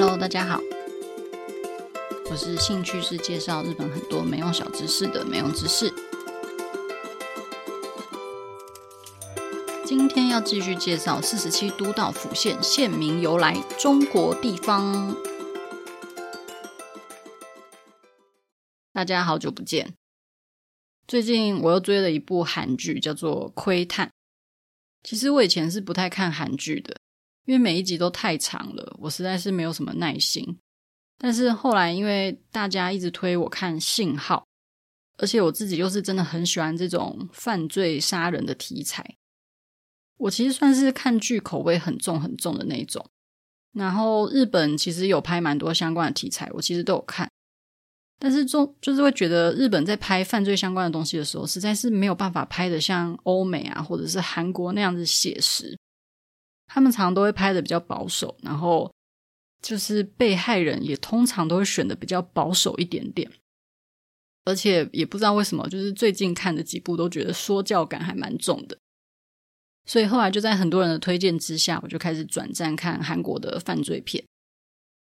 Hello，大家好，我是兴趣是介绍日本很多没用小知识的没用知识。今天要继续介绍四十七都道府县县名由来，中国地方。大家好久不见，最近我又追了一部韩剧，叫做《窥探》。其实我以前是不太看韩剧的。因为每一集都太长了，我实在是没有什么耐心。但是后来，因为大家一直推我看《信号》，而且我自己又是真的很喜欢这种犯罪杀人的题材，我其实算是看剧口味很重很重的那种。然后日本其实有拍蛮多相关的题材，我其实都有看。但是中就是会觉得日本在拍犯罪相关的东西的时候，实在是没有办法拍得像欧美啊，或者是韩国那样子写实。他们常都会拍的比较保守，然后就是被害人也通常都会选的比较保守一点点，而且也不知道为什么，就是最近看的几部都觉得说教感还蛮重的，所以后来就在很多人的推荐之下，我就开始转战看韩国的犯罪片，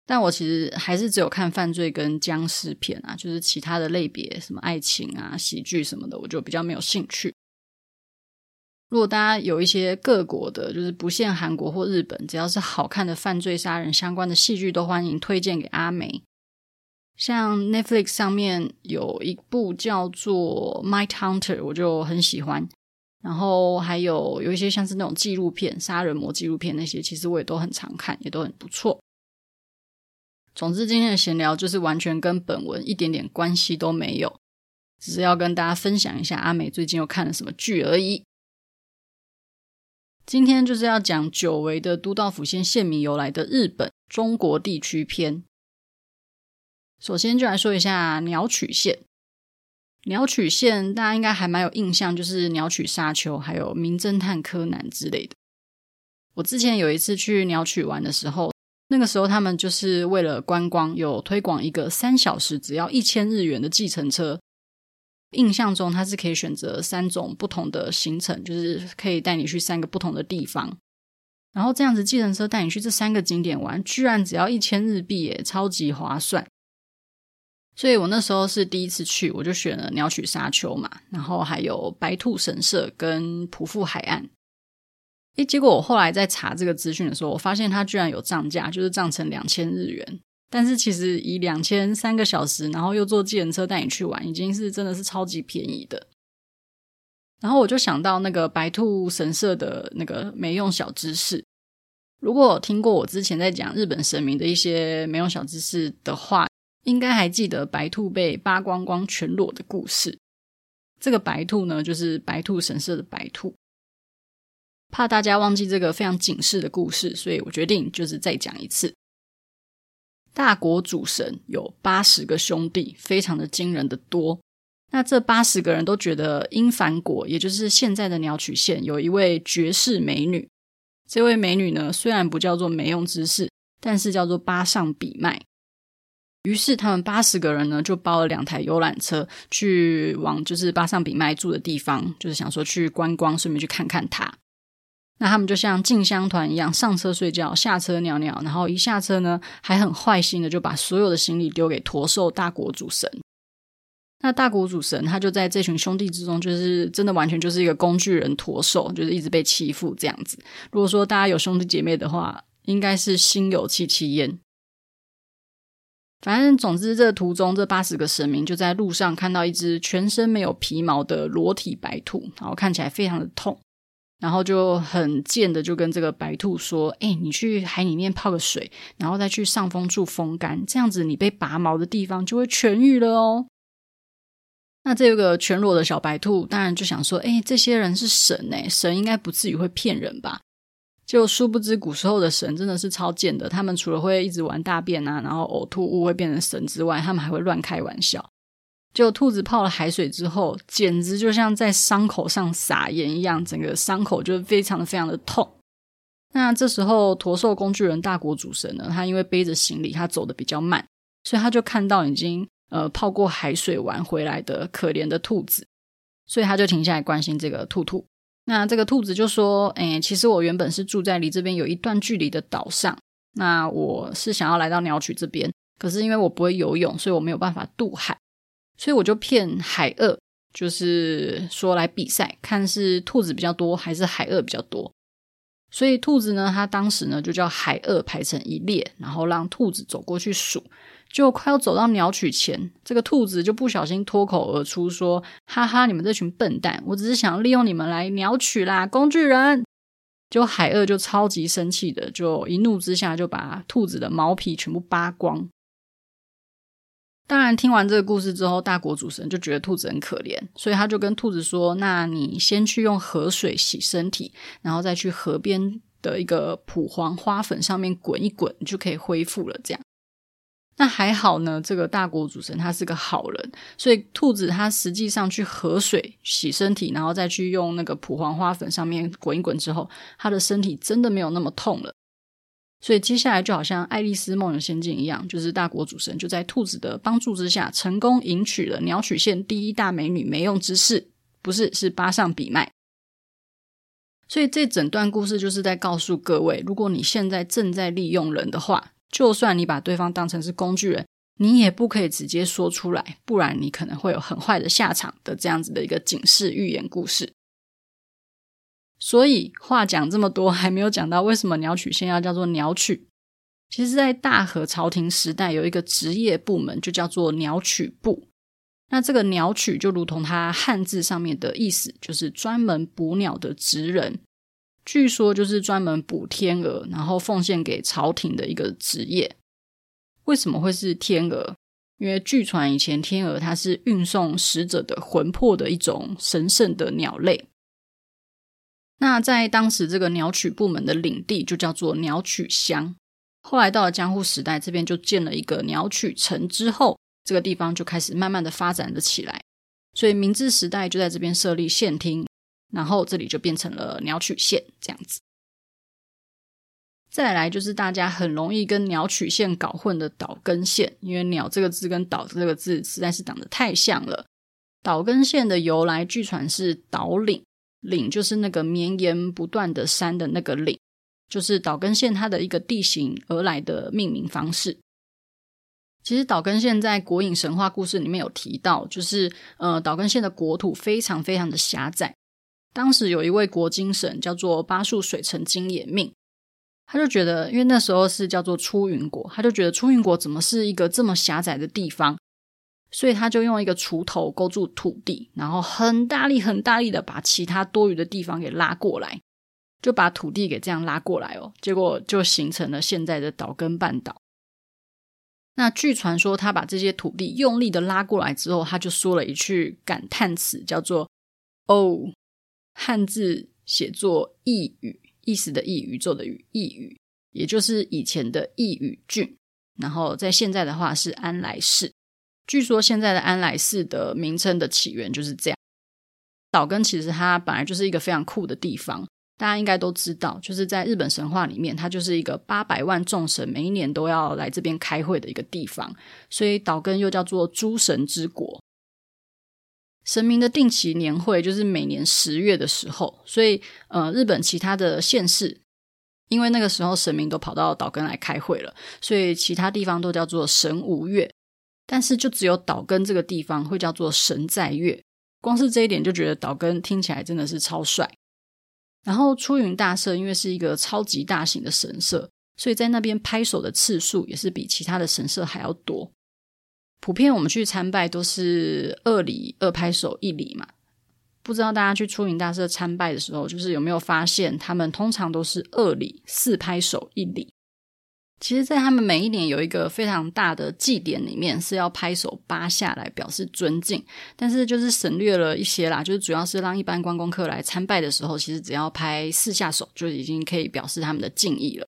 但我其实还是只有看犯罪跟僵尸片啊，就是其他的类别，什么爱情啊、喜剧什么的，我就比较没有兴趣。如果大家有一些各国的，就是不限韩国或日本，只要是好看的犯罪杀人相关的戏剧，都欢迎推荐给阿梅。像 Netflix 上面有一部叫做《My Hunter》，我就很喜欢。然后还有有一些像是那种纪录片、杀人魔纪录片那些，其实我也都很常看，也都很不错。总之，今天的闲聊就是完全跟本文一点点关系都没有，只是要跟大家分享一下阿梅最近又看了什么剧而已。今天就是要讲久违的都道府县县名由来的日本中国地区篇。首先就来说一下鸟取县。鸟取县大家应该还蛮有印象，就是鸟取砂丘，还有名侦探柯南之类的。我之前有一次去鸟取玩的时候，那个时候他们就是为了观光，有推广一个三小时只要一千日元的计程车。印象中，它是可以选择三种不同的行程，就是可以带你去三个不同的地方。然后这样子，计程车带你去这三个景点玩，居然只要一千日币耶，超级划算。所以我那时候是第一次去，我就选了鸟取沙丘嘛，然后还有白兔神社跟浦富海岸。诶，结果我后来在查这个资讯的时候，我发现它居然有涨价，就是涨成两千日元。但是其实以两千三个小时，然后又坐计程车带你去玩，已经是真的是超级便宜的。然后我就想到那个白兔神社的那个没用小知识。如果听过我之前在讲日本神明的一些没用小知识的话，应该还记得白兔被扒光光全裸的故事。这个白兔呢，就是白兔神社的白兔。怕大家忘记这个非常警示的故事，所以我决定就是再讲一次。大国主神有八十个兄弟，非常的惊人的多。那这八十个人都觉得英凡国，也就是现在的鸟取县，有一位绝世美女。这位美女呢，虽然不叫做没用之士，但是叫做八上比麦。于是他们八十个人呢，就包了两台游览车，去往就是巴上比麦住的地方，就是想说去观光，顺便去看看她。那他们就像进香团一样，上车睡觉，下车尿尿，然后一下车呢，还很坏心的就把所有的行李丢给驼兽大国主神。那大国主神他就在这群兄弟之中，就是真的完全就是一个工具人驼兽，就是一直被欺负这样子。如果说大家有兄弟姐妹的话，应该是心有戚戚焉。反正总之，这途中这八十个神明就在路上看到一只全身没有皮毛的裸体白兔，然后看起来非常的痛。然后就很贱的就跟这个白兔说：“哎，你去海里面泡个水，然后再去上风处风干，这样子你被拔毛的地方就会痊愈了哦。”那这个全裸的小白兔当然就想说：“哎，这些人是神哎，神应该不至于会骗人吧？”就殊不知古时候的神真的是超贱的，他们除了会一直玩大便啊，然后呕吐物会变成神之外，他们还会乱开玩笑。就兔子泡了海水之后，简直就像在伤口上撒盐一样，整个伤口就非常的非常的痛。那这时候，驼兽工具人大国主神呢，他因为背着行李，他走的比较慢，所以他就看到已经呃泡过海水玩回来的可怜的兔子，所以他就停下来关心这个兔兔。那这个兔子就说：“哎，其实我原本是住在离这边有一段距离的岛上，那我是想要来到鸟取这边，可是因为我不会游泳，所以我没有办法渡海，所以我就骗海鳄，就是说来比赛，看是兔子比较多还是海鳄比较多。所以兔子呢，它当时呢就叫海鳄排成一列，然后让兔子走过去数。就快要走到鸟取前，这个兔子就不小心脱口而出说：“哈哈，你们这群笨蛋，我只是想利用你们来鸟取啦，工具人！”就海鳄就超级生气的，就一怒之下就把兔子的毛皮全部扒光。当然，听完这个故事之后，大国主神就觉得兔子很可怜，所以他就跟兔子说：“那你先去用河水洗身体，然后再去河边的一个蒲黄花粉上面滚一滚，就可以恢复了。”这样。那还好呢，这个大国主神他是个好人，所以兔子它实际上去河水洗身体，然后再去用那个蒲黄花粉上面滚一滚之后，它的身体真的没有那么痛了。所以接下来就好像《爱丽丝梦游仙境》一样，就是大国主神就在兔子的帮助之下，成功迎娶了鸟取县第一大美女没用知世，不是，是八上比麦。所以这整段故事就是在告诉各位，如果你现在正在利用人的话。就算你把对方当成是工具人，你也不可以直接说出来，不然你可能会有很坏的下场的这样子的一个警示寓言故事。所以话讲这么多，还没有讲到为什么鸟取县要叫做鸟取。其实，在大和朝廷时代，有一个职业部门就叫做鸟取部。那这个鸟取就如同它汉字上面的意思，就是专门捕鸟的职人。据说就是专门捕天鹅，然后奉献给朝廷的一个职业。为什么会是天鹅？因为据传以前天鹅它是运送死者的魂魄的一种神圣的鸟类。那在当时这个鸟取部门的领地就叫做鸟取乡。后来到了江户时代，这边就建了一个鸟取城之后，这个地方就开始慢慢的发展了起来。所以明治时代就在这边设立县厅。然后这里就变成了鸟取县这样子。再来就是大家很容易跟鸟取县搞混的岛根县，因为“鸟”这个字跟“岛”这个字实在是长得太像了。岛根县的由来据传是岛岭，岭就是那个绵延不断的山的那个岭，就是岛根县它的一个地形而来的命名方式。其实岛根县在国影神话故事里面有提到，就是呃岛根县的国土非常非常的狭窄。当时有一位国津神叫做八树水城金野命，他就觉得，因为那时候是叫做出云国，他就觉得出云国怎么是一个这么狭窄的地方，所以他就用一个锄头勾住土地，然后很大力、很大力的把其他多余的地方给拉过来，就把土地给这样拉过来哦，结果就形成了现在的岛根半岛。那据传说，他把这些土地用力的拉过来之后，他就说了一句感叹词，叫做“哦”。汉字写作义宇，意思的义，宇宙的宇，义宇，也就是以前的义宇郡。然后在现在的话是安来市。据说现在的安来市的名称的起源就是这样。岛根其实它本来就是一个非常酷的地方，大家应该都知道，就是在日本神话里面，它就是一个八百万众神每一年都要来这边开会的一个地方，所以岛根又叫做诸神之国。神明的定期年会就是每年十月的时候，所以呃，日本其他的县市，因为那个时候神明都跑到岛根来开会了，所以其他地方都叫做神无月，但是就只有岛根这个地方会叫做神在月。光是这一点就觉得岛根听起来真的是超帅。然后出云大社因为是一个超级大型的神社，所以在那边拍手的次数也是比其他的神社还要多。普遍我们去参拜都是二礼二拍手一礼嘛，不知道大家去出云大社参拜的时候，就是有没有发现他们通常都是二礼四拍手一礼。其实，在他们每一年有一个非常大的祭典里面，是要拍手八下来表示尊敬，但是就是省略了一些啦，就是主要是让一般观光客来参拜的时候，其实只要拍四下手就已经可以表示他们的敬意了。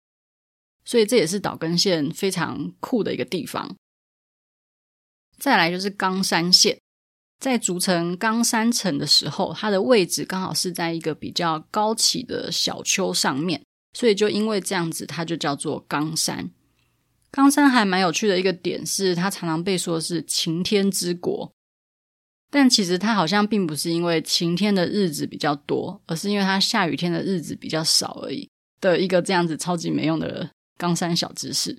所以这也是岛根县非常酷的一个地方。再来就是冈山县，在组成冈山城的时候，它的位置刚好是在一个比较高起的小丘上面，所以就因为这样子，它就叫做冈山。冈山还蛮有趣的一个点是，它常常被说是晴天之国，但其实它好像并不是因为晴天的日子比较多，而是因为它下雨天的日子比较少而已的一个这样子超级没用的冈山小知识。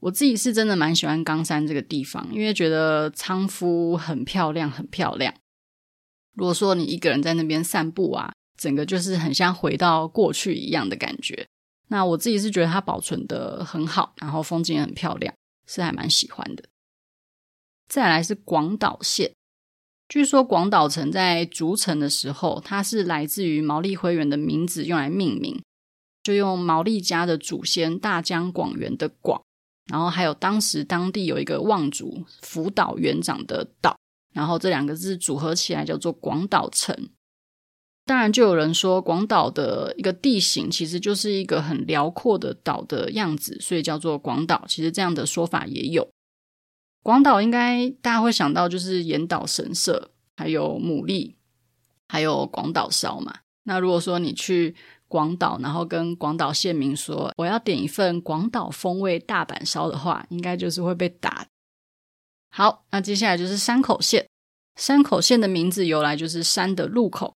我自己是真的蛮喜欢冈山这个地方，因为觉得仓敷很漂亮，很漂亮。如果说你一个人在那边散步啊，整个就是很像回到过去一样的感觉。那我自己是觉得它保存得很好，然后风景也很漂亮，是还蛮喜欢的。再来是广岛县，据说广岛城在筑城的时候，它是来自于毛利辉元的名字用来命名，就用毛利家的祖先大江广元的广，然后还有当时当地有一个望族福岛园长的岛，然后这两个字组合起来叫做广岛城。当然，就有人说广岛的一个地形其实就是一个很辽阔的岛的样子，所以叫做广岛。其实这样的说法也有。广岛应该大家会想到就是岩岛神社，还有牡蛎，还有广岛烧嘛。那如果说你去广岛，然后跟广岛县民说我要点一份广岛风味大阪烧的话，应该就是会被打。好，那接下来就是山口县。山口县的名字由来就是山的入口。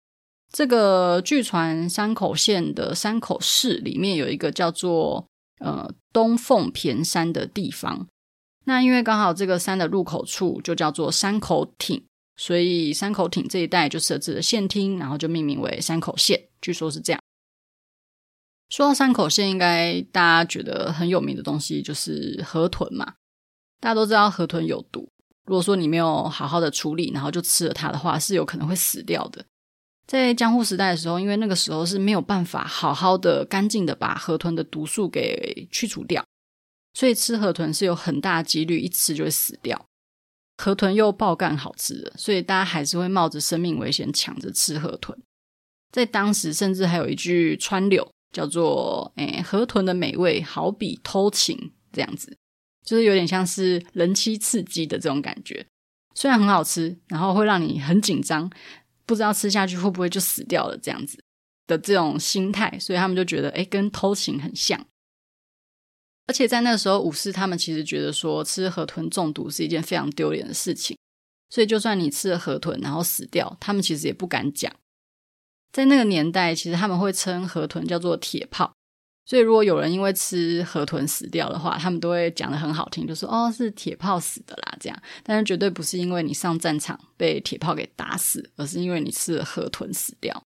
这个据传山口县的山口市里面有一个叫做呃东凤田山的地方，那因为刚好这个山的入口处就叫做山口町，所以山口町这一带就设置了县厅，然后就命名为山口县，据说是这样。说到山口县，应该大家觉得很有名的东西就是河豚嘛，大家都知道河豚有毒，如果说你没有好好的处理，然后就吃了它的话，是有可能会死掉的。在江户时代的时候，因为那个时候是没有办法好好的、干净的把河豚的毒素给去除掉，所以吃河豚是有很大几率一吃就会死掉。河豚又爆干好吃的，所以大家还是会冒着生命危险抢着吃河豚。在当时，甚至还有一句川柳叫做“诶，河豚的美味好比偷情”这样子，就是有点像是人妻刺激的这种感觉。虽然很好吃，然后会让你很紧张。不知道吃下去会不会就死掉了，这样子的这种心态，所以他们就觉得，哎，跟偷情很像。而且在那时候，武士他们其实觉得说吃河豚中毒是一件非常丢脸的事情，所以就算你吃了河豚然后死掉，他们其实也不敢讲。在那个年代，其实他们会称河豚叫做铁炮。所以，如果有人因为吃河豚死掉的话，他们都会讲得很好听，就说：“哦，是铁炮死的啦。”这样，但是绝对不是因为你上战场被铁炮给打死，而是因为你吃了河豚死掉。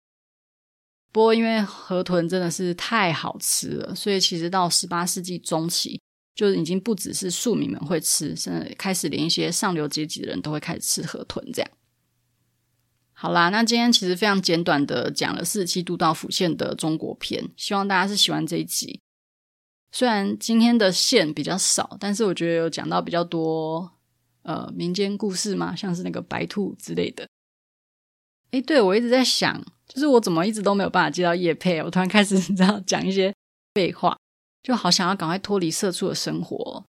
不过，因为河豚真的是太好吃了，所以其实到十八世纪中期，就已经不只是庶民们会吃，甚至开始连一些上流阶级的人都会开始吃河豚这样。好啦，那今天其实非常简短的讲了四十七都道府县的中国篇，希望大家是喜欢这一集。虽然今天的县比较少，但是我觉得有讲到比较多呃民间故事嘛，像是那个白兔之类的。诶，对，我一直在想，就是我怎么一直都没有办法接到叶配，我突然开始你知道讲一些废话，就好想要赶快脱离社畜的生活，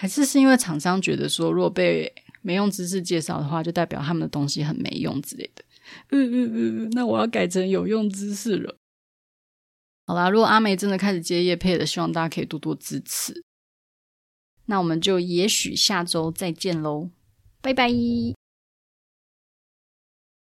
还是是因为厂商觉得说如果被没用知识介绍的话，就代表他们的东西很没用之类的。嗯嗯嗯，那我要改成有用知识了。好啦，如果阿梅真的开始接业配了，希望大家可以多多支持。那我们就也许下周再见喽，拜拜。